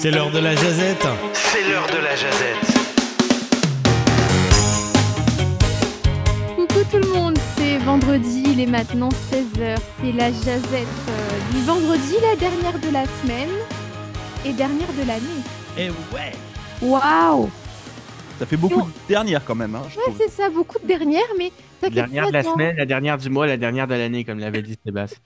C'est l'heure de la jazette. C'est l'heure de la jazette. Coucou tout le monde, c'est vendredi, il est maintenant 16h, c'est la jazette euh, du vendredi, la dernière de la semaine et dernière de l'année. Et ouais Waouh Ça fait beaucoup de dernières quand même, hein, je Ouais, c'est ça, beaucoup de dernières, mais La dernière de la dans- semaine, la dernière du mois, la dernière de l'année, comme l'avait dit Sébastien.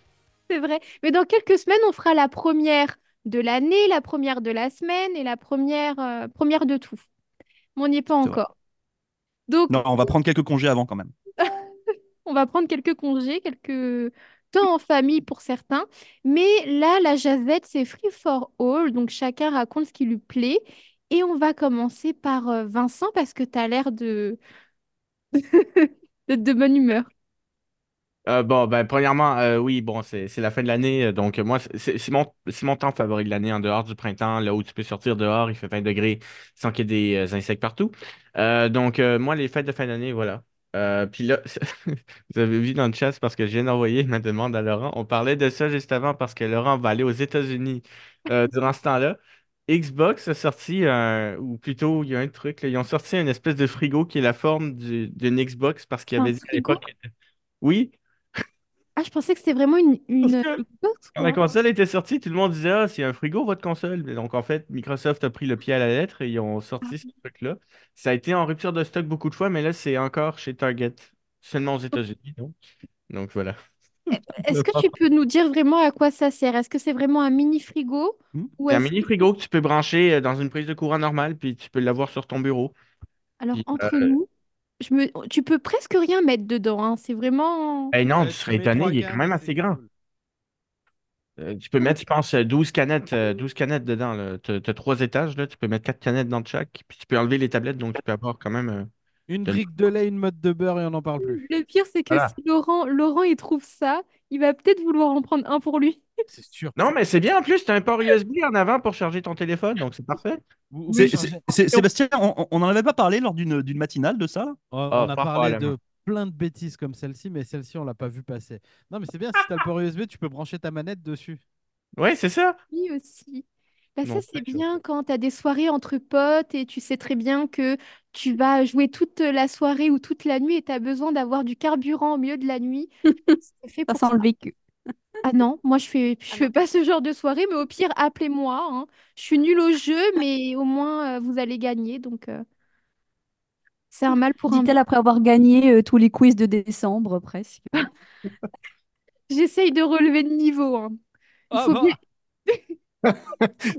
C'est vrai. Mais dans quelques semaines, on fera la première de l'année, la première de la semaine et la première, euh, première de tout. Mais on n'y est pas vrai. encore. Donc, Non, on va prendre quelques congés avant quand même. on va prendre quelques congés, quelques temps en famille pour certains. Mais là, la jazette, c'est free for all. Donc, chacun raconte ce qui lui plaît. Et on va commencer par euh, Vincent parce que tu as l'air de... d'être de bonne humeur. Euh, bon, ben, premièrement, euh, oui, bon, c'est c'est la fin de l'année, euh, donc euh, moi, c'est- c'est c'est mon, c'est mon temps favori de l'année, en dehors du printemps, là où tu peux sortir dehors, il fait 20 degrés sans qu'il y ait des euh, insectes partout. Euh, donc, euh, moi, les fêtes de fin d'année, voilà. Euh, puis là, vous avez vu dans le chat, c'est parce que je viens d'envoyer ma demande à Laurent. On parlait de ça juste avant parce que Laurent va aller aux États-Unis euh, durant ce temps-là. Xbox a sorti, un- ou plutôt, il y a un truc, là, ils ont sorti une espèce de frigo qui est la forme du- d'une Xbox parce qu'il Un avait dit à frigo? l'époque. Oui, Ah, je pensais que c'était vraiment une, une, que Quand la console était sortie, tout le monde disait Ah, c'est un frigo votre console. Donc en fait, Microsoft a pris le pied à la lettre et ils ont sorti ce truc-là. Ça a été en rupture de stock beaucoup de fois, mais là, c'est encore chez Target, seulement aux États-Unis. Donc, donc voilà. Est-ce que tu peux nous dire vraiment à quoi ça sert? Est-ce que c'est vraiment un mini frigo ou C'est un mini frigo que tu peux brancher euh, dans une prise de courant normale, puis tu peux l'avoir sur ton bureau. Alors, Puis, entre euh, nous, je me... tu peux presque rien mettre dedans, hein. C'est vraiment... Eh non, Ouais, tu tu serais mets étonné, trois il est quand même c'est assez grand. cool. Euh, tu peux mettre, je pense, euh, 12 canettes, euh, 12 canettes dedans. Tu as trois étages, là, tu peux mettre quatre canettes dans chaque, puis tu peux enlever les tablettes, donc tu peux avoir quand même. euh, Une brique de lait, une mode de beurre et on n'en parle plus. Le pire, c'est que Voilà. si Laurent, Laurent, il trouve ça, il va peut-être vouloir en prendre un pour lui. C'est sûr. Non, mais c'est bien en plus, tu as un port USB en avant pour charger ton téléphone, donc c'est parfait. Vous- vous C'est- changez- c'est- c'est- Sébastien, on n'en avait pas parlé lors d'une d'une matinale de ça? Là On, Oh, a parlé de plein de bêtises comme celle-ci, mais celle-ci, on l'a pas vu passer. Non, mais c'est bien, si tu as le port USB, tu peux brancher ta manette dessus. Ouais, c'est ça. Lui aussi. Bah, ça, c'est bien quand tu as des soirées entre potes et tu sais très bien que tu vas jouer toute la soirée ou toute la nuit et tu as besoin d'avoir du carburant au milieu de la nuit. C'est fait Ça pour sent ça. le vécu. Ah non, moi je fais, je fais pas ce genre de soirée, mais au pire, appelez-moi. hein. Je suis nulle au jeu, mais au moins euh, vous allez gagner. Donc euh, c'est un mal pour un Dit-elle après avoir gagné euh, tous les quiz de décembre, presque. J'essaye de relever le niveau. hein. Il Ah faut bien,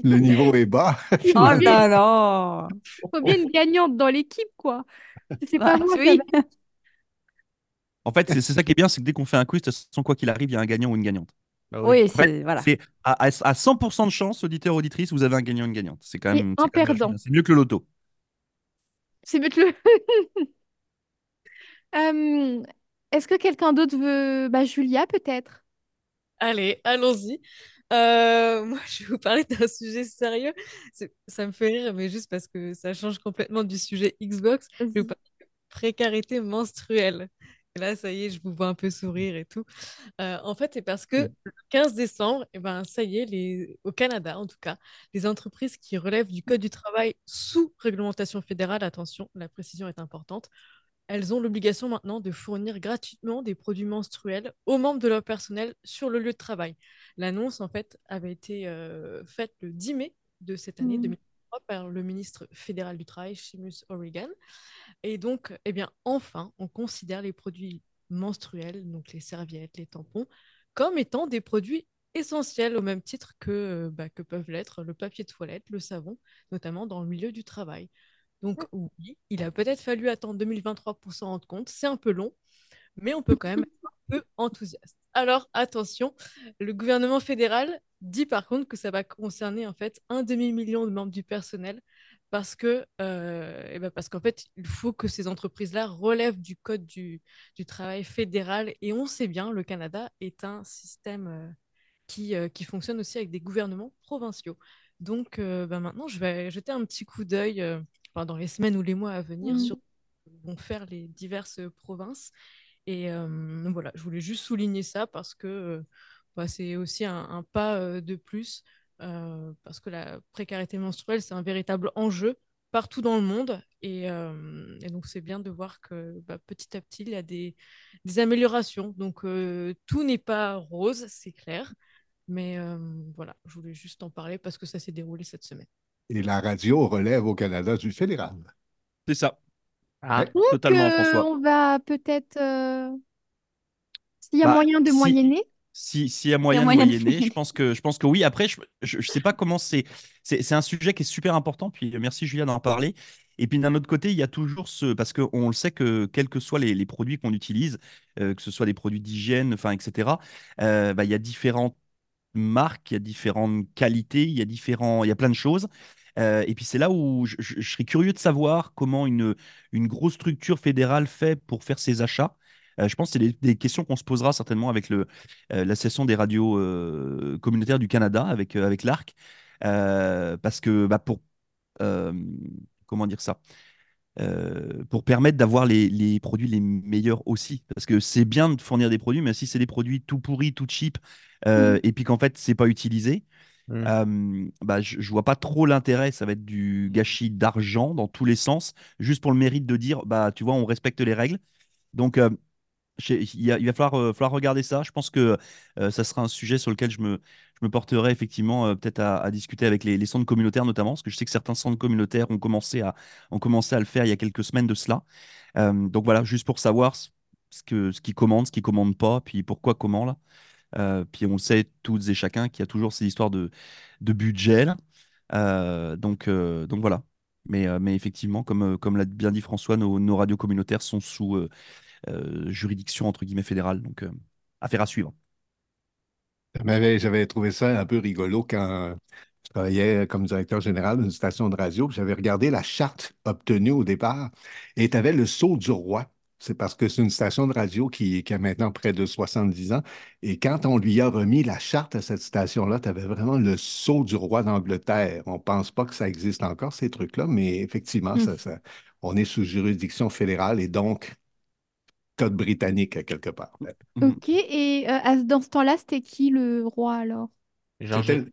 Le niveau est bas. il faut Oh bien- là là faut bien une gagnante dans l'équipe, quoi. C'est pas Ah, moi, ça oui. En fait, c'est ça qui est bien, c'est que dès qu'on fait un quiz, de toute façon, quoi qu'il arrive, il y a un gagnant ou une gagnante. Bah Oui, c'est voilà. C'est à, à- à 100% de chance, auditeur, auditrice, vous avez un gagnant ou une gagnante. C'est quand même. un perdant. C'est mieux que le loto. C'est mieux que le. Euh, est-ce que quelqu'un d'autre veut. Bah, Julia, peut-être? Allez, allons-y. Euh, moi, je vais vous parler d'un sujet sérieux. C'est- Ça me fait rire, mais juste parce que ça change complètement du sujet Xbox. Je vais vous parler de précarité menstruelle. Et là, ça y est, je vous vois un peu sourire et tout. Euh, en fait, c'est parce que le 15 décembre, eh ben, ça y est, les... au Canada en tout cas, les entreprises qui relèvent du Code du travail sous réglementation fédérale, attention, la précision est importante, elles ont l'obligation maintenant de fournir gratuitement des produits menstruels aux membres de leur personnel sur le lieu de travail. L'annonce, en fait, avait été euh, faite le 10 mai de cette année. 2023 par le ministre fédéral du Travail, Seamus O'Regan. Et donc, eh bien, enfin, on considère les produits menstruels, donc les serviettes, les tampons, comme étant des produits essentiels au même titre que, euh, bah, que peuvent l'être le papier de toilette, le savon, notamment dans le milieu du travail. Donc oui, il a peut-être fallu attendre 2023 pour s'en rendre compte. C'est un peu long, mais on peut quand même peu enthousiaste. Alors attention, le gouvernement fédéral dit par contre que ça va concerner en fait un demi-million de membres du personnel parce que euh, eh ben parce qu'en fait il faut que ces entreprises-là relèvent du code du, du travail fédéral et on sait bien le Canada est un système euh, qui, euh, qui fonctionne aussi avec des gouvernements provinciaux. Donc euh, ben maintenant je vais jeter un petit coup d'œil enfin, dans les semaines ou les mois à venir Mhm. sur ce que vont faire les diverses provinces. Et euh, voilà, je voulais juste souligner ça parce que bah, c'est aussi un, un pas de plus euh, parce que la précarité menstruelle, c'est un véritable enjeu partout dans le monde. Et, euh, et donc, c'est bien de voir que bah, petit à petit, il y a des, des améliorations. Donc, euh, tout n'est pas rose, c'est clair. Mais euh, voilà, je voulais juste en parler parce que ça s'est déroulé cette semaine. Et la radio relève au Canada du fédéral. C'est ça. Ah, Donc, Totalement, euh, François. on va peut-être. euh, S'il y a Bah, moyen de si- moyenner. Si, s'il y a moyen de moyen de moyenner, je pense que, je pense que oui. Après, je ne sais pas comment c'est. C'est un sujet qui est super important. Puis euh, merci Julia d'en parler. Et puis d'un autre côté, il y a toujours ce. Parce qu'on le sait que quels que soient les, les produits qu'on utilise, euh, que ce soit des produits d'hygiène, enfin, etc., euh, bah, il y a différentes marques, il y a différentes qualités, il y a, différents, il y a plein de choses. Euh, et puis c'est là où je, je- je serais curieux de savoir comment une, une grosse structure fédérale fait pour faire ses achats. Euh, je pense que c'est des, des questions qu'on se posera certainement avec le, euh, l'association des radios communautaires du Canada, avec, avec l'ARC. Parce que bah, pour. comment dire ça euh, pour permettre d'avoir les, les produits les meilleurs aussi. Parce que c'est bien de fournir des produits, mais si c'est des produits tout pourris, tout cheap, euh, et puis qu'en fait, c'est pas utilisé, Mm. euh, bah, je, je vois pas trop l'intérêt. Ça va être du gâchis d'argent dans tous les sens, juste pour le mérite de dire, bah, tu vois, on respecte les règles. Donc, euh, il, y a- il va falloir, euh, falloir regarder ça. Je pense que ça sera un sujet sur lequel je me, je me porterai effectivement peut-être à, à discuter avec les, les centres communautaires notamment, parce que je sais que certains centres communautaires ont commencé à, ont commencé à le faire il y a quelques semaines de cela. Donc voilà, juste pour savoir ce, ce que, ce qu'ils commandent, ce qu'ils commandent pas, puis pourquoi, comment là. Euh, puis on sait toutes et chacun qu'il y a toujours ces histoires de, budget. Euh, donc, euh, donc voilà. Mais, effectivement, comme, l'a bien dit François, nos, nos radios communautaires sont sous juridiction entre guillemets fédérale. Donc, affaire à suivre. J'avais trouvé ça un peu rigolo quand je travaillais comme directeur général d'une station de radio. J'avais regardé la charte obtenue au départ et tu avais le sceau du roi. C'est parce que c'est une station de radio qui, qui a maintenant près de 70 ans. Et quand on lui a remis la charte à cette station-là, tu avais vraiment le sceau du roi d'Angleterre. On ne pense pas que ça existe encore, ces trucs-là, mais effectivement, Mm. ça, ça- on est sous juridiction fédérale et donc code britannique à quelque part. Ok, et euh, dans ce temps-là, c'était qui le roi alors? Georges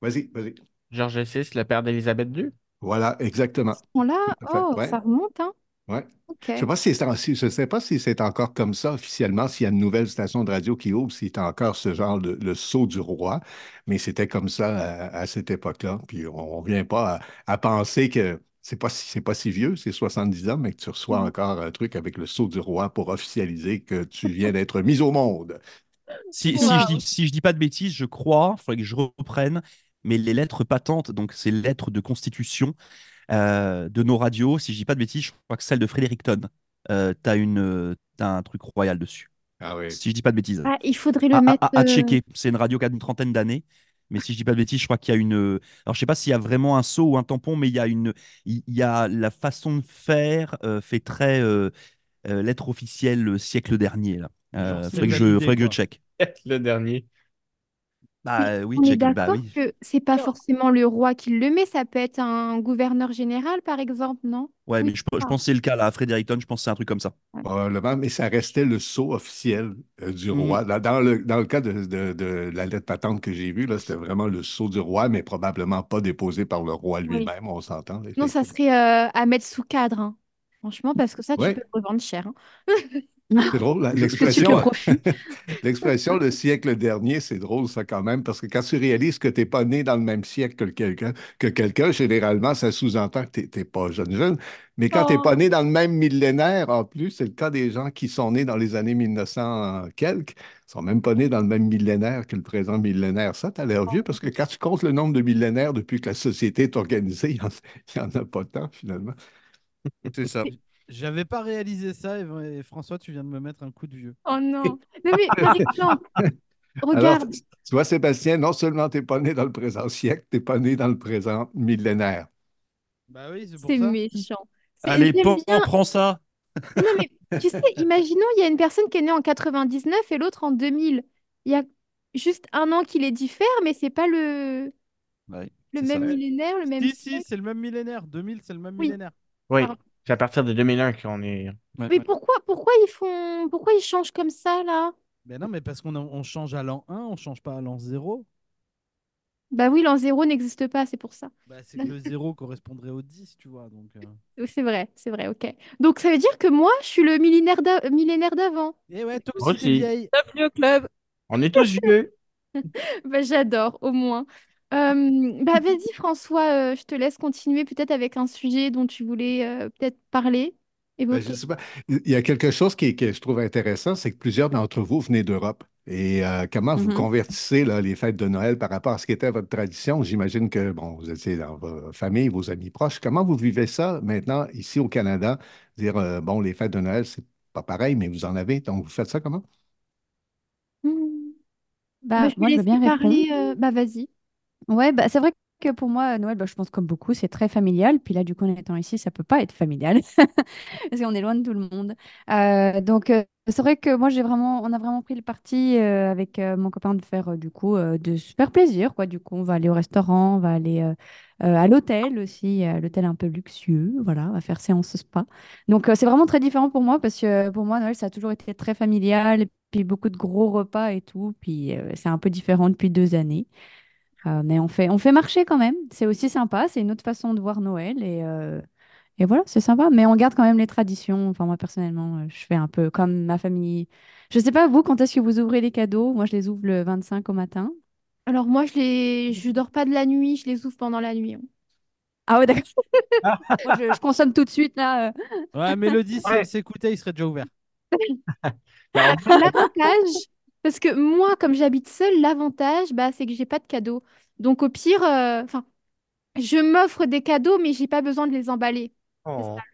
Vas-y, vas-y. Georges VI, le père d'Élisabeth II. Voilà, exactement. À ce moment-là, Tout à fait, oh, ouais. ça remonte, hein? Ouais. Je sais pas si c'est, si- je sais pas si c'est encore comme ça officiellement, s'il y a une nouvelle station de radio qui ouvre, s'il y a encore ce genre de le sceau du roi, mais c'était comme ça à, à cette époque-là. Puis on ne vient pas à, à penser que c'est pas si, c'est pas si vieux, c'est 70 ans, mais que tu reçois Mm. encore un truc avec le sceau du roi pour officialiser que tu viens d'être mis au monde. Si, je dis, si je dis pas de bêtises, je crois, il faudrait que je reprenne, mais les lettres patentes, donc ces lettres de constitution euh, de nos radios, si je dis pas de bêtises, je crois que celle de Fredericton, euh, t'as une, euh, t'as un truc royal dessus. Ah oui. Si je dis pas de bêtises. Ah, il faudrait le à, mettre. à- à euh, checker. C'est une radio qui a une trentaine d'années. Mais si je dis pas de bêtises, je crois qu'il y a une. Alors, je sais pas s'il y a vraiment un seau ou un tampon, mais il y a une. Il y a la façon de faire euh, fait très euh, euh, lettre officielle siècle dernier. Là. Euh, faudrait que je, faudrait que je check. Le dernier. Bah euh, oui, On est. Bah d'accord oui. que c'est pas forcément le roi qui le met, ça peut être un gouverneur général, par exemple, non? Ouais, Oui, mais je, je pense que c'est le cas là. À Fredericton, je pense que c'est un truc comme ça. Probablement, mais ça restait le sceau officiel euh, du Mhm. roi. Dans, dans le, dans le cas de, de- de la lettre patente que j'ai vue, là, c'était vraiment le sceau du roi, mais probablement pas déposé par le roi lui-même, on s'entend. là, Non, ça effectivement. serait euh, à mettre sous cadre, hein. Franchement, parce que ça, tu Ouais. peux le revendre cher. hein. C'est drôle, de suite, l'expression, l'expression le siècle dernier, c'est drôle ça quand même, parce que quand tu réalises que tu n'es pas né dans le même siècle que quelqu'un, que quelqu'un, généralement, ça sous-entend que tu n'es pas jeune jeune. Mais quand tu n'es Oh. pas né dans le même millénaire, en plus, c'est le cas des gens qui sont nés dans les années 1900 quelques, sont même pas nés dans le même millénaire que le présent millénaire. Ça, tu as l'air vieux, parce que quand tu comptes le nombre de millénaires depuis que la société est organisée, il n'y en, a pas tant, finalement. C'est ça. J'avais pas réalisé ça et, et François, tu viens de me mettre un coup de vieux. Oh non. Non, mais par exemple, Alors, regarde. tu vois, Sébastien, non seulement tu n'es pas né dans le présent siècle, tu n'es pas né dans le présent millénaire. Bah oui, c'est pour C'est ça. méchant. C'est- Allez, j'aime pan, bien- prends ça. Non, mais tu sais, imaginons, il y a une personne qui est née en 99 et l'autre en 2000. Il y a juste un an qui les diffère, mais c'est pas le, Ouais, le c'est ça. même millénaire, le même Si, si, c'est le même millénaire. 2000, c'est le même Oui. millénaire. Oui. C'est à partir de 2001 qu'on est. Ouais. Mais pourquoi, pourquoi ils font, pourquoi ils changent comme ça là? Mais non, mais parce qu'on on change à l'an 1, on change pas à l'an 0. Bah oui, l'an zéro n'existe pas, c'est pour ça. Bah, c'est que le 0 correspondrait au 10, tu vois. Donc, euh. Oui, C'est vrai, c'est vrai, ok. Donc ça veut dire que moi, je suis le millénaire d'a- millénaire d'avant. Et ouais, toi aussi, t'es aussi. vieille. Bienvenue au club. On est tous vieux. Bah, j'adore, au moins. Euh, bah vas-y, François, euh, je te laisse continuer peut-être avec un sujet dont tu voulais euh, peut-être parler, Ben, je évoquer. sais pas. Il y a quelque chose qui, que je trouve intéressant, c'est que plusieurs d'entre vous venez d'Europe. Et euh, comment vous Mhm. convertissez là, les fêtes de Noël par rapport à ce qui était votre tradition? J'imagine que, bon, vous étiez dans votre famille, vos amis proches. Comment vous vivez ça maintenant ici au Canada? Dire, euh, bon, les fêtes de Noël, c'est pas pareil, mais vous en avez. Donc, vous faites ça comment? Hmm. Bah, Bah, je vais moi, je veux laisser bien parler. répondre. euh, Bah vas-y. Ouais, bah, c'est vrai que pour moi, Noël, bah, je pense comme beaucoup, c'est très familial. Puis là, du coup, en étant ici, ça peut pas être familial parce qu'on est loin de tout le monde. Euh, donc, euh, c'est vrai que moi, j'ai vraiment, on a vraiment pris le parti euh, avec euh, mon copain de faire euh, du coup euh, de faire plaisir, quoi. Du coup, on va aller au restaurant, on va aller euh, euh, à l'hôtel aussi, à l'hôtel un peu luxueux, voilà, on va faire séance spa. Donc, euh, c'est vraiment très différent pour moi parce que euh, pour moi, Noël, ça a toujours été très familial, puis beaucoup de gros repas et tout. Puis euh, c'est un peu différent depuis deux années. Euh, mais on fait, on fait marcher quand même. C'est aussi sympa. C'est une autre façon de voir Noël. Et, euh, et voilà, c'est sympa. Mais on garde quand même les traditions. Enfin, moi, personnellement, euh, je fais un peu comme ma famille. Je sais pas, vous, quand est-ce que vous ouvrez les cadeaux? Moi, je les ouvre le 25 au matin. Alors moi, je les... je dors pas de la nuit, je les ouvre pendant la nuit. hein. Ah ouais, d'accord. Moi, je, je consomme tout de suite, là. euh. Ouais, Mélodie, si Ouais. elle s'écoutait, il serait déjà ouvert. En fait, L'avantage, parce que moi, comme j'habite seule, l'avantage, bah, c'est que j'ai pas de cadeaux. Donc au pire, euh, enfin, je m'offre des cadeaux, mais j'ai pas besoin de les emballer. C'est oh.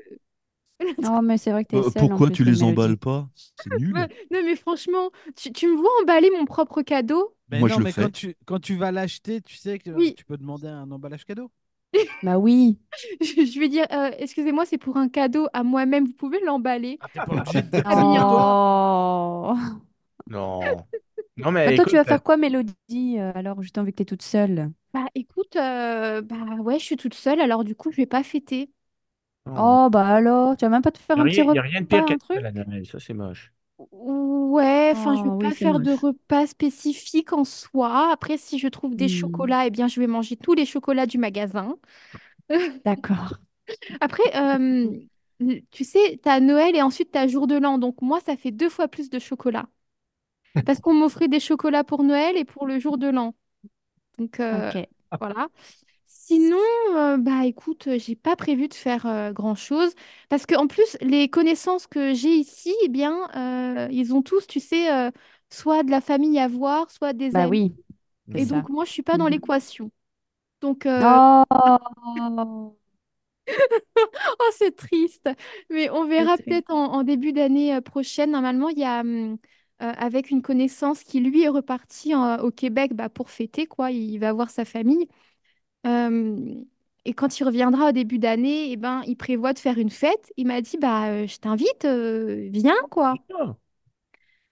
Non, mais c'est vrai que t'es Euh, seule en pourquoi plus, tu le les Mélodie. emballes pas? C'est nul. Ouais, non, mais franchement, tu, tu me vois emballer mon propre cadeau? Mais Moi, non, je le mais fais. quand tu, quand tu vas l'acheter, tu sais que Oui. tu peux demander un emballage cadeau. Bah oui. Je je vais dire, euh, excusez-moi, c'est pour un cadeau à moi-même, vous pouvez l'emballer. Ah, t'es pas obligé de Ah. Oh. Non. Non, Bah, mais toi, tu écoute, vas faire quoi, Mélodie, euh, alors, justement, vu que t'es toute seule? Bah écoute, euh, bah ouais, je suis toute seule, alors du coup, je vais pas fêter. oh. Oh, bah alors, tu vas même pas te faire Il un petit n'y a, rien de pire repas, qu'à un truc? la Noël, ça c'est moche. Ouais, enfin, je vais Oh, pas c'est faire de moche. repas spécifique en soi. Après, si je trouve des Hmm, chocolats, eh bien, je vais manger tous les chocolats du magasin. d'accord. Après, euh, tu sais, t'as Noël et ensuite t'as jour de l'an. Donc moi, ça fait deux fois plus de chocolat. Parce qu'on m'offrait des chocolats pour Noël et pour le jour de l'an. Donc euh, Ok. voilà. Sinon, euh, bah écoute, j'ai pas prévu de faire euh, grand-chose. Parce que en plus, les connaissances que j'ai ici, eh bien, euh, ils ont tous, tu sais, euh, soit de la famille à voir, soit des Bah amis. oui, c'est Et ça. donc moi, je suis pas dans Mhm. l'équation. Donc, euh, Oh, Oh, c'est triste. Mais on c'est verra triste. peut-être en, en début d'année euh, prochaine. Normalement, il y a, hum, euh, avec une connaissance qui, lui, est reparti en- au Québec bah, pour fêter, quoi. Il va voir sa famille. Euh, et quand il reviendra au début d'année, eh ben, il prévoit de faire une fête. Il m'a dit, bah, euh, je t'invite, euh, viens, quoi. Ah.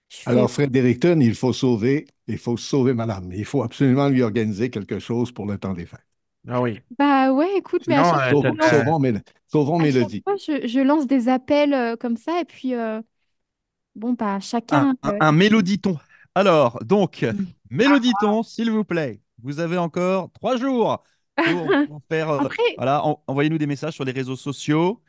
Fais, Alors, Fredericton, il faut sauver, il faut sauver madame. Il faut absolument lui organiser quelque chose pour le temps des fêtes. Ah oui. bah ouais, écoute, mais à Sinon, chaque euh, fois, Sauvons, je lance, t'as- sauvons Mél- sauvons à chaque Mélodie. fois, je, je lance des appels euh, comme ça. Et puis, euh, bon, bah, Un, chacun. un, euh, un méloditon. Alors, donc, Mm. méloditon, s'il vous plaît. Vous avez encore trois jours pour, faire. euh, Après, voilà, en- envoyez-nous des messages sur les réseaux sociaux.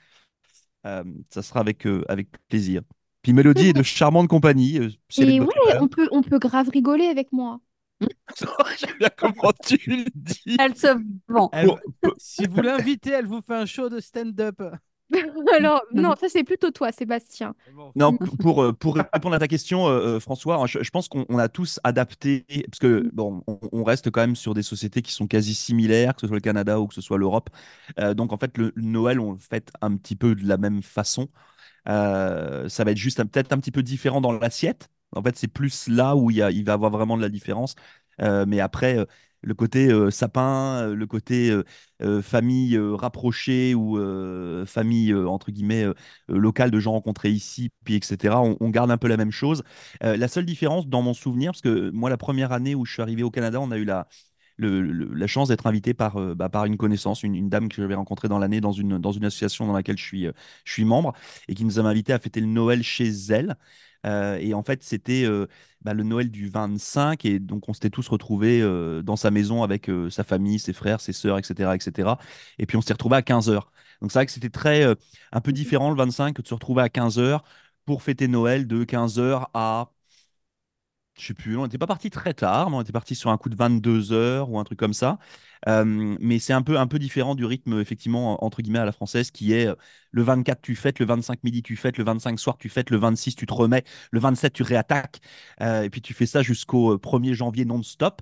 Euh, ça sera avec, euh, avec plaisir. Puis Mélodie est de charmante compagnie. euh, si Et ouais, on peut, on peut grave rigoler avec moi. J'aime bien comment tu le dis. Elle se vend. Elle- Si vous l'invitez, elle vous fait un show de stand-up. Alors, non, ça c'est plutôt toi, Sébastien. Non, pour, euh, pour répondre à ta question, euh, euh, François, je, je pense qu'on on a tous adapté, parce que bon, on, on reste quand même sur des sociétés qui sont quasi similaires, que ce soit le Canada ou que ce soit l'Europe. Euh, donc en fait, le Noël, on le fête un petit peu de la même façon. Euh, ça va être juste peut-être un petit peu différent dans l'assiette. En fait, c'est plus là où il, y a, il va y avoir vraiment de la différence. Euh, mais après, euh, le côté sapin, le côté famille rapprochée ou famille, entre guillemets, locale de gens rencontrés ici, puis etc., on, on garde un peu la même chose. La seule différence dans mon souvenir, parce que moi, la première année où je suis arrivé au Canada, on a eu la, le- le- la chance d'être invité par, euh, bah, par une connaissance, une, une dame que j'avais rencontrée dans l'année dans une, dans une association dans laquelle je suis, euh, je suis membre et qui nous a invités à fêter le Noël chez elle. Euh, et en fait, c'était euh, bah, le Noël du 25 et donc on s'était tous retrouvés euh, dans sa maison avec sa famille, ses frères, ses sœurs, etc., etc. Et puis on s'est retrouvés à 15 heures. Donc c'est vrai que c'était très un peu différent le 25 que de se retrouver à 15 heures pour fêter Noël de 15 heures à je sais plus, on n'était pas parti très tard, mais on était parti sur un coup de 22 heures ou un truc comme ça. Euh, mais c'est un peu, un peu différent du rythme, effectivement, entre guillemets, à la française, qui est euh, le 24, tu fêtes, le 25 midi, tu fêtes, le 25 soir, tu fêtes, le 26, tu te remets, le 27, tu réattaques. Euh, et puis tu fais ça jusqu'au euh, 1er janvier non-stop.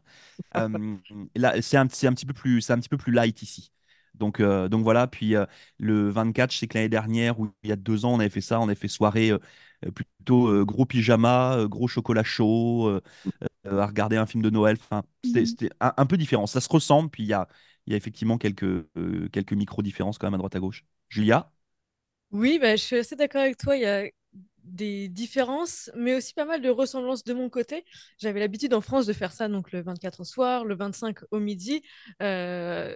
Là, c'est un, un petit peu plus, un petit peu plus light ici. Donc, donc voilà, puis le 24, je sais que l'année dernière, ou il y a deux ans, on avait fait ça, on avait fait soirée plutôt euh, gros pyjama, euh, gros chocolat chaud, euh, euh, à regarder un film de Noël. Enfin, c'était Mhm. un, un peu différent. Ça se ressemble, puis il y a, y a effectivement quelques, euh, quelques micro-différences quand même à droite à gauche. Julia? Oui, bah, je suis assez d'accord avec toi. Il y a des différences, mais aussi pas mal de ressemblances de mon côté. J'avais l'habitude en France de faire ça, donc le 24 au soir, le 25 au midi, euh,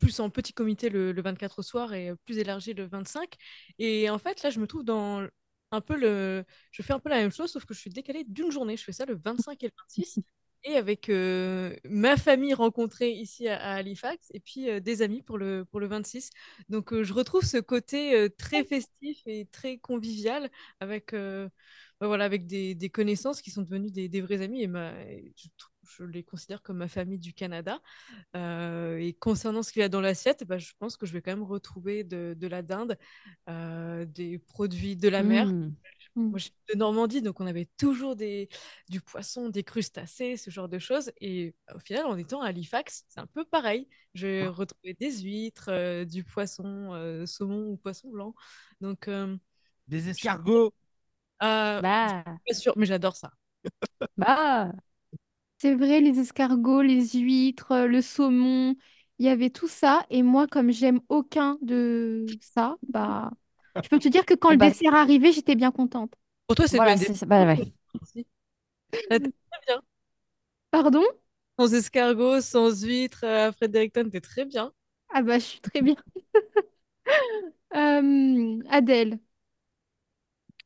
plus en petit comité le, le 24 au soir et plus élargi le 25. Et en fait, là, je me trouve dans un peu le... Je fais un peu la même chose, sauf que je suis décalée d'une journée. Je fais ça le 25 et le 26. Et avec euh, ma famille rencontrée ici à, Halifax et puis euh, des amis pour le, pour le 26. Donc euh, je retrouve ce côté très festif et très convivial avec, bah, voilà, avec des, des connaissances qui sont devenues des, vrais amis et ma, et je, trou- je les considère comme ma famille du Canada. Euh, et concernant ce qu'il y a dans l'assiette, bah, je pense que je vais quand même retrouver de, de la dinde, euh, des produits de la mer. Mm. Mm. Moi, je suis de Normandie, donc on avait toujours des, du poisson, des crustacés, ce genre de choses. Et au final, en étant à Halifax, c'est un peu pareil. J'ai retrouvé des huîtres, euh, du poisson, euh, saumon ou poisson blanc. Donc, euh, Des escargots. euh, Bah, pas sûr, mais j'adore ça. bah. C'est vrai, les escargots, les huîtres, euh, le saumon, il y avait tout ça. Et moi, comme j'aime aucun de ça, bah, je peux te dire que quand Eh le bah, dessert est arrivé, j'étais bien contente. Pour toi, c'est voilà, bien des... c'est ça. Bah, ouais. T'es très bien. Pardon? Sans escargots, sans huîtres, euh, Fredericton, t'es très bien. Ah bah, je suis très bien. Euh, Adèle.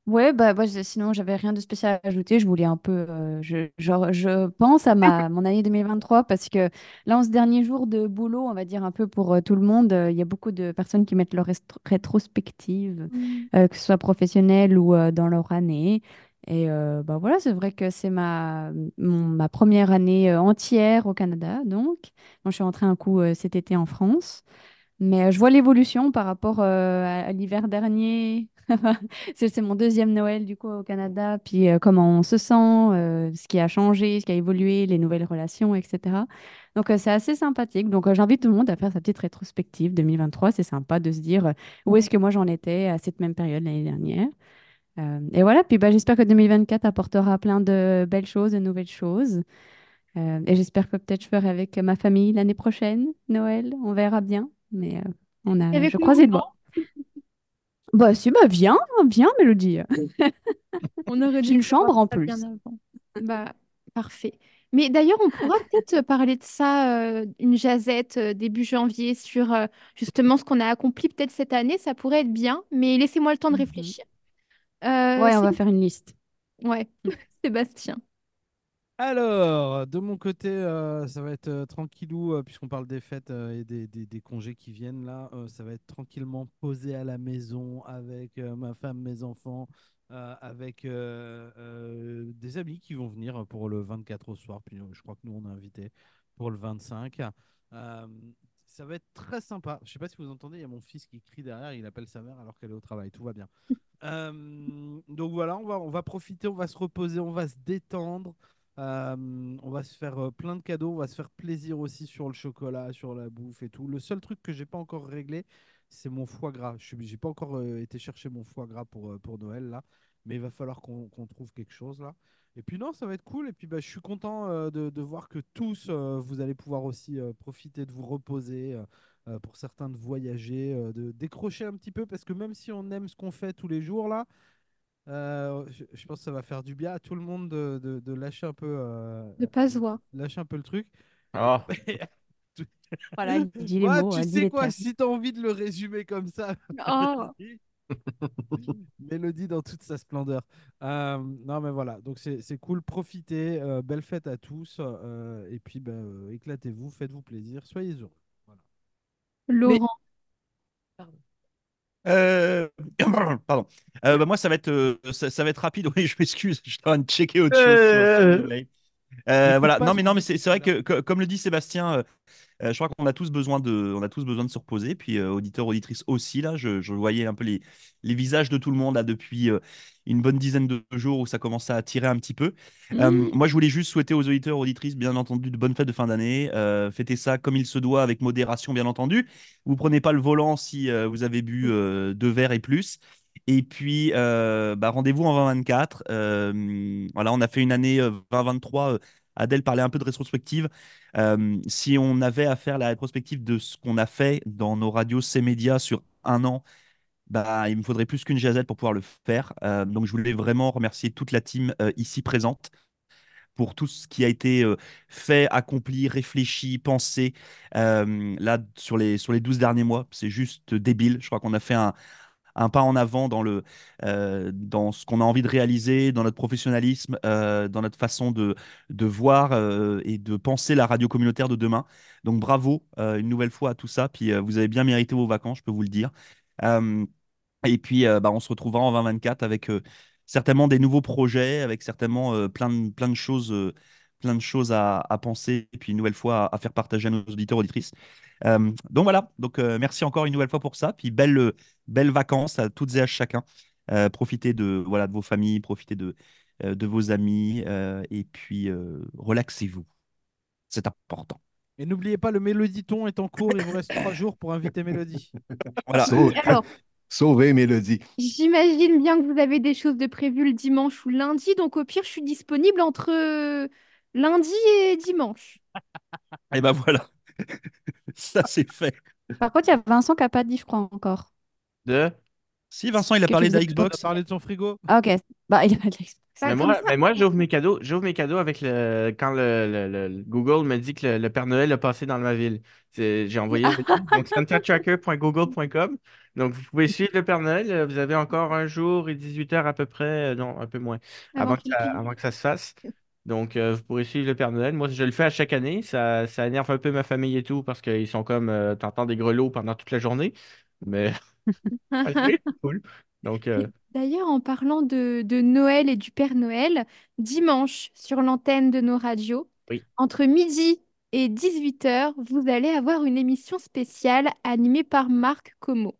Ouais, bah, moi, je- sinon, j'avais rien de spécial à ajouter. Je voulais un peu. euh, je, genre, je pense à ma, mon année 2023 parce que là, en ce dernier jour de boulot, on va dire un peu pour euh, tout le monde, euh, il y a beaucoup de personnes qui mettent leur restro- rétrospective, Mm. euh, que ce soit professionnelle ou euh, dans leur année. Et euh, bah, voilà, c'est vrai que c'est ma, mon- ma première année euh, entière au Canada. Donc, moi, je suis rentrée un coup euh, cet été en France. Mais euh, je vois l'évolution par rapport euh, à, à l'hiver dernier. C'est mon deuxième Noël du coup au Canada. Puis euh, comment on se sent, euh, ce qui a changé, ce qui a évolué, les nouvelles relations, etc. Donc euh, c'est assez sympathique. Donc j'invite tout le monde à faire sa petite rétrospective 2023. C'est sympa de se dire où est-ce que moi j'en étais à cette même période l'année dernière. Et voilà, puis bah, j'espère que 2024 apportera plein de belles choses, de nouvelles choses. Et j'espère que peut-être je ferai avec ma famille l'année prochaine, Noël. On verra bien. Mais on a, avec je croise les doigts. Bah si, bah viens, viens, Mélodie. On aurait dû une chambre en plus. Bah, parfait. Mais d'ailleurs, on pourra peut-être parler de ça, euh, une jazette euh, début janvier sur euh, justement ce qu'on a accompli peut-être cette année. Ça pourrait être bien, mais laissez-moi le temps de Mhm. réfléchir. Euh, Ouais, on va faire une liste. Ouais, Sébastien. Alors, de mon côté, euh, ça va être euh, tranquillou, euh, puisqu'on parle des fêtes et des, des- des congés qui viennent là. ça va être tranquillement posé à la maison avec ma femme, mes enfants, avec des amis qui vont venir pour le 24 au soir. Puis je crois que nous, on est invités pour le 25. Euh, ça va être très sympa. Je sais pas si vous entendez, il y a mon fils qui crie derrière, il appelle sa mère alors qu'elle est au travail. Tout va bien. Donc voilà, on va, on va profiter, on va se reposer, on va se détendre. Euh, on va se faire euh, plein de cadeaux, on va se faire plaisir aussi sur le chocolat, sur la bouffe et tout. Le seul truc que j'ai pas encore réglé, c'est mon foie gras. Je n'ai pas encore euh, été chercher mon foie gras pour, pour Noël là, mais il va falloir qu'on trouve quelque chose là. Et puis non, ça va être cool. Et puis bah, je suis content de, de voir que tous, vous allez pouvoir aussi profiter de vous reposer. pour certains de voyager, de décrocher un petit peu, parce que même si on aime ce qu'on fait tous les jours là, euh, je, je pense que ça va faire du bien à tout le monde de, de- de lâcher un peu, euh, De pas se voir. lâcher un peu le truc. Ah, Voilà, il dit les Ouais, mots, tu sais quoi, si t'as envie de le résumer comme ça, Oh. Mélodie dans toute sa splendeur. Euh, non, mais voilà, donc c'est c'est cool, profitez, euh, belle fête à tous, euh, et puis ben, euh, éclatez-vous, faites-vous plaisir, soyez heureux. Voilà. Laurent. Euh, Pardon. Euh, bah, moi, ça va être, euh, ça, ça va être rapide. Oui, je m'excuse. Je suis en train de checker autre chose. Euh, voilà. Non, mais non, mais c'est vrai que, que- comme le dit Sébastien, euh, euh, je crois qu'on a tous besoin de, on a tous besoin de se reposer. Puis euh, auditeurs, auditrices aussi. Là, je, je voyais un peu les, les visages de tout le monde là depuis une bonne dizaine de jours où ça commence à tirer un petit peu. Mmh. moi, je voulais juste souhaiter aux auditeurs, auditrices, bien entendu, de bonnes fêtes de fin d'année. Fêtez ça comme il se doit, avec modération, bien entendu. Vous prenez pas le volant si vous avez bu euh, deux verres et plus. Et puis, euh, bah, rendez-vous en 2024. Euh, voilà, on a fait une année euh, 2023. euh, Adèle parlait un peu de rétrospective. Si on avait à faire la rétrospective de ce qu'on a fait dans nos radios C-Média sur un an, bah, il me faudrait plus qu'une jazette pour pouvoir le faire. Donc, je voulais vraiment remercier toute la team ici présente pour tout ce qui a été fait, accompli, réfléchi, pensé là sur les, sur les 12 derniers mois. C'est juste débile. Je crois qu'on a fait un, un pas en avant dans, le, euh, dans ce qu'on a envie de réaliser, dans notre professionnalisme, euh, dans notre façon de, de voir euh, et de penser la radio communautaire de demain. Donc bravo une nouvelle fois à tout ça. Puis vous avez bien mérité vos vacances, je peux vous le dire. Et puis bah, on se retrouvera en 2024 avec certainement des nouveaux projets, avec certainement plein, de, plein de choses. plein de choses à, à penser et puis une nouvelle fois à, à faire partager à nos auditeurs auditrices. Euh, donc voilà, donc euh, merci encore une nouvelle fois pour ça. Puis belle, euh, belles vacances à toutes et à chacun. Euh, profitez de, voilà, de vos familles, profitez de, euh, de vos amis euh, et puis euh, relaxez-vous. C'est important. Et n'oubliez pas, le Méloditon est en cours, il vous reste trois jours pour inviter Mélodie. Voilà. Sau- Alors, Sauver Mélodie. j'imagine bien que vous avez des choses de prévues le dimanche ou lundi, donc au pire, je suis disponible entre lundi et dimanche. Et ben voilà. ça c'est fait. Par contre, il y a Vincent qui n'a pas dit, je crois, encore. de... Si Vincent il a parlé de la faisais- On a Xbox, parlé de son frigo? Ah, ok. Bah, il a pas de Mais moi, ça. mais moi j'ouvre mes cadeaux. J'ouvre mes cadeaux avec le quand le, le- le- le Google me dit que le, le Père Noël a passé dans ma ville. J'ai envoyé donc santatracker.google.com. Donc vous pouvez suivre le Père Noël. Vous avez encore un jour et 18 heures à peu près, euh, non, un peu moins, Avant avant que qu'il ça, pile. avant que ça se fasse. Donc euh, vous pourrez suivre le Père Noël. Moi, je le fais à chaque année. Ça, ça énerve un peu ma famille et tout parce qu'ils sont comme euh, t'entends des grelots pendant toute la journée. Mais c'est cool. Donc euh, D'ailleurs, en parlant de, de Noël et du Père Noël, dimanche, sur l'antenne de nos radios, Oui. entre midi et 18h, vous allez avoir une émission spéciale animée par Marc Como.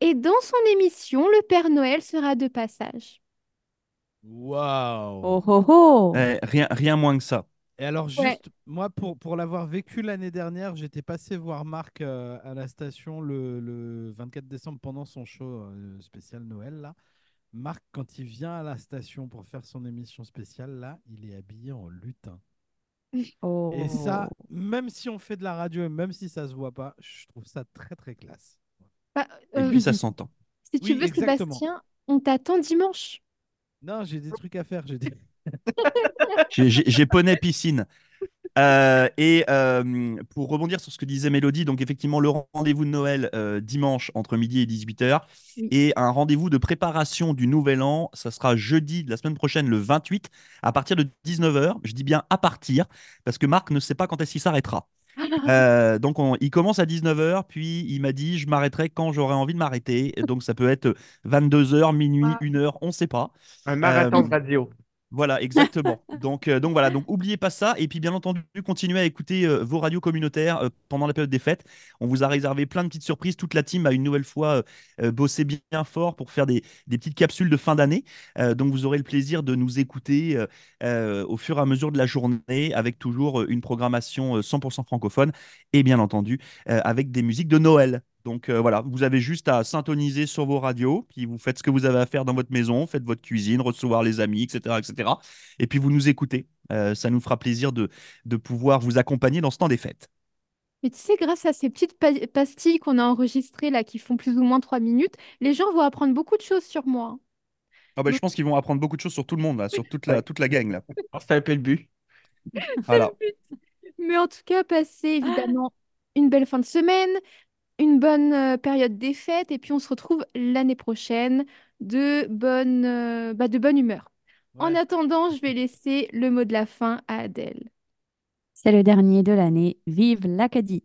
Et dans son émission, le Père Noël sera de passage. Waouh! Oh oh oh! eh, rien, rien moins que ça. Et alors, juste, Ouais. moi, pour, pour l'avoir vécu l'année dernière, j'étais passé voir Marc euh, à la station le, le 24 décembre pendant son show euh, spécial Noël. Là. Marc, quand il vient à la station pour faire son émission spéciale, là, il est habillé en lutin. Oh. Et ça, même si on fait de la radio et même si ça se voit pas, je trouve ça très très classe. Bah, Et euh, puis ça s'entend. si tu Oui, veux, exactement. Sébastien, on t'attend dimanche. Non, j'ai des trucs à faire. J'ai des... J'ai- poney piscine. Euh, et euh, pour rebondir sur ce que disait Mélodie, donc effectivement le rendez-vous de Noël euh, dimanche entre midi et 18h Oui. et un rendez-vous de préparation du nouvel an, ça sera jeudi de la semaine prochaine le 28 à partir de 19h. Je dis bien à partir parce que Marc ne sait pas quand est-ce qu'il s'arrêtera. Euh, donc on- il commence à 19h, puis il m'a dit je m'arrêterai quand j'aurai envie de m'arrêter. Donc ça peut être 22h, minuit, Ah. 1h, on ne sait pas. un marathon Euh, de radio. Voilà, exactement. donc, euh, donc voilà, donc oubliez pas ça. Et puis bien entendu, continuez à écouter euh, vos radios communautaires euh, pendant la période des fêtes. On vous a réservé plein de petites surprises. Toute la team a une nouvelle fois bossé bien fort pour faire des, des petites capsules de fin d'année. Donc vous aurez le plaisir de nous écouter au fur et à mesure de la journée avec toujours une programmation euh, 100% francophone et bien entendu avec des musiques de Noël. Donc euh, voilà, vous avez juste à syntoniser sur vos radios, puis vous faites ce que vous avez à faire dans votre maison, faites votre cuisine, recevoir les amis, etc. etc. et puis vous nous écoutez. Euh, ça nous fera plaisir de, de pouvoir vous accompagner dans ce temps des fêtes. Mais tu sais, grâce à ces petites pa- pastilles qu'on a enregistrées là, qui font plus ou moins trois minutes, les gens vont apprendre beaucoup de choses sur moi. Ah bah, je pense qu'ils vont apprendre beaucoup de choses sur tout le monde, là, sur toute la, toute la gang. C'est un peu le but. Voilà. Mais en tout cas, passez évidemment une belle fin de semaine, une bonne euh, période des fêtes, et puis on se retrouve l'année prochaine de bonne, euh, bah, de bonne humeur. En Ouais. attendant, je vais laisser le mot de la fin à Adèle. C'est le dernier de l'année. Vive l'Acadie!